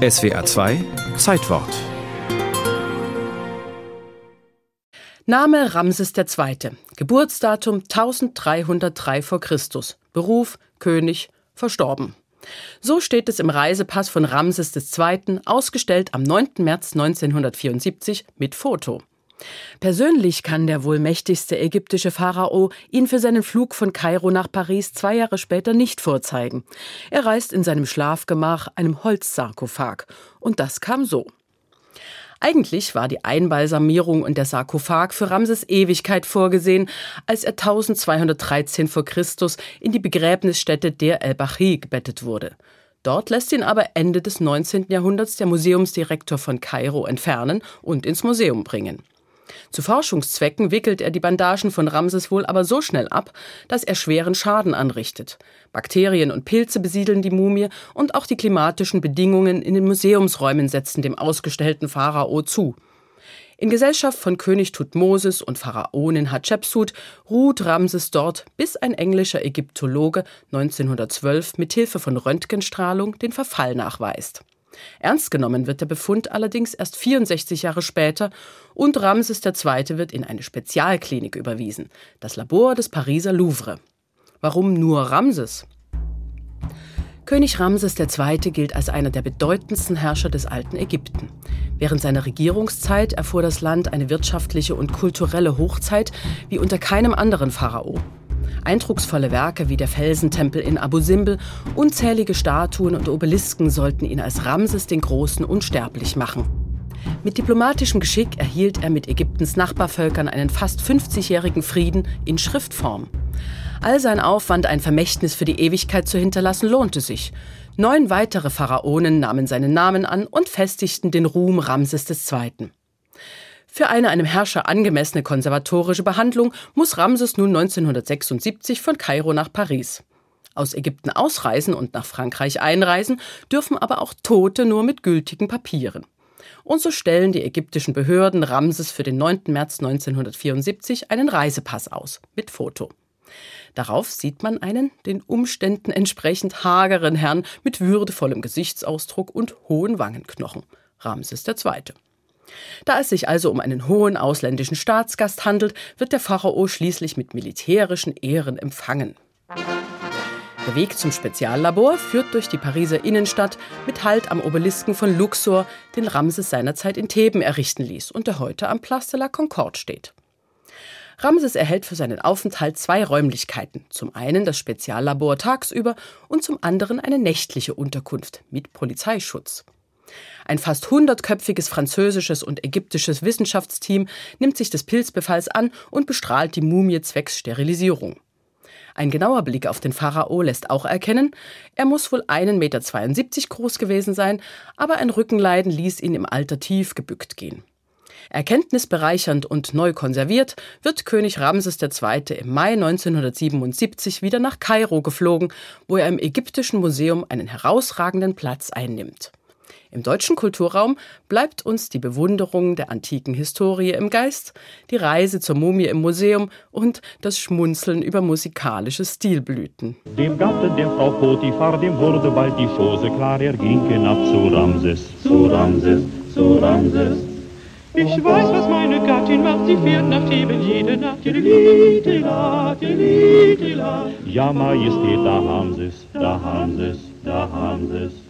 SWA 2 Zeitwort Name Ramses II. Geburtsdatum 1303 v. Chr. Beruf König, verstorben. So steht es im Reisepass von Ramses II., ausgestellt am 9. März 1974 mit Foto. Persönlich kann der wohl mächtigste ägyptische Pharao ihn für seinen Flug von Kairo nach Paris zwei Jahre später nicht vorzeigen. Er reist in seinem Schlafgemach, einem Holzsarkophag. Und das kam so. Eigentlich war die Einbalsamierung und der Sarkophag für Ramses Ewigkeit vorgesehen, als er 1213 vor Christus in die Begräbnisstätte der el-Bachi gebettet wurde. Dort lässt ihn aber Ende des 19. Jahrhunderts der Museumsdirektor von Kairo entfernen und ins Museum bringen. Zu Forschungszwecken wickelt er die Bandagen von Ramses wohl aber so schnell ab, dass er schweren Schaden anrichtet. Bakterien und Pilze besiedeln die Mumie und auch die klimatischen Bedingungen in den Museumsräumen setzen dem ausgestellten Pharao zu. In Gesellschaft von König Tutmosis und Pharaonin Hatschepsut ruht Ramses dort, bis ein englischer Ägyptologe 1912 mit Hilfe von Röntgenstrahlung den Verfall nachweist. Ernst genommen wird der Befund allerdings erst 64 Jahre später und Ramses II. wird in eine Spezialklinik überwiesen, das Labor des Pariser Louvre. Warum nur Ramses? König Ramses II. gilt als einer der bedeutendsten Herrscher des alten Ägypten. Während seiner Regierungszeit erfuhr das Land eine wirtschaftliche und kulturelle Hochzeit wie unter keinem anderen Pharao. Eindrucksvolle Werke wie der Felsentempel in Abu Simbel, unzählige Statuen und Obelisken sollten ihn als Ramses den Großen unsterblich machen. Mit diplomatischem Geschick erhielt er mit Ägyptens Nachbarvölkern einen fast 50-jährigen Frieden in Schriftform. All sein Aufwand, ein Vermächtnis für die Ewigkeit zu hinterlassen, lohnte sich. Neun weitere Pharaonen nahmen seinen Namen an und festigten den Ruhm Ramses II. Für eine einem Herrscher angemessene konservatorische Behandlung muss Ramses nun 1976 von Kairo nach Paris. Aus Ägypten ausreisen und nach Frankreich einreisen dürfen aber auch Tote nur mit gültigen Papieren. Und so stellen die ägyptischen Behörden Ramses für den 9. März 1974 einen Reisepass aus mit Foto. Darauf sieht man einen den Umständen entsprechend hageren Herrn mit würdevollem Gesichtsausdruck und hohen Wangenknochen. Ramses II. Da es sich also um einen hohen ausländischen Staatsgast handelt, wird der Pharao schließlich mit militärischen Ehren empfangen. Der Weg zum Speziallabor führt durch die Pariser Innenstadt mit Halt am Obelisken von Luxor, den Ramses seinerzeit in Theben errichten ließ und der heute am Place de la Concorde steht. Ramses erhält für seinen Aufenthalt zwei Räumlichkeiten. Zum einen das Speziallabor tagsüber und zum anderen eine nächtliche Unterkunft mit Polizeischutz. Ein fast hundertköpfiges französisches und ägyptisches Wissenschaftsteam nimmt sich des Pilzbefalls an und bestrahlt die Mumie zwecks Sterilisierung. Ein genauer Blick auf den Pharao lässt auch erkennen, er muss wohl 1,72 Meter groß gewesen sein, aber ein Rückenleiden ließ ihn im Alter tief gebückt gehen. Erkenntnisbereichernd und neu konserviert wird König Ramses II. im Mai 1977 wieder nach Kairo geflogen, wo er im Ägyptischen Museum einen herausragenden Platz einnimmt. Im deutschen Kulturraum bleibt uns die Bewunderung der antiken Historie im Geist, die Reise zur Mumie im Museum und das Schmunzeln über musikalische Stilblüten. Dem Gatte der Frau Potiphar, dem wurde bald die Chose klar, er ging hinab zu Ramses, zu Ramses, zu Ramses. Ich weiß, was meine Gattin macht, sie fährt nach Theben jede Nacht. Tilitila, tilitila. Ja, Majestät, da haben sie's, da haben sie's, da haben sie's.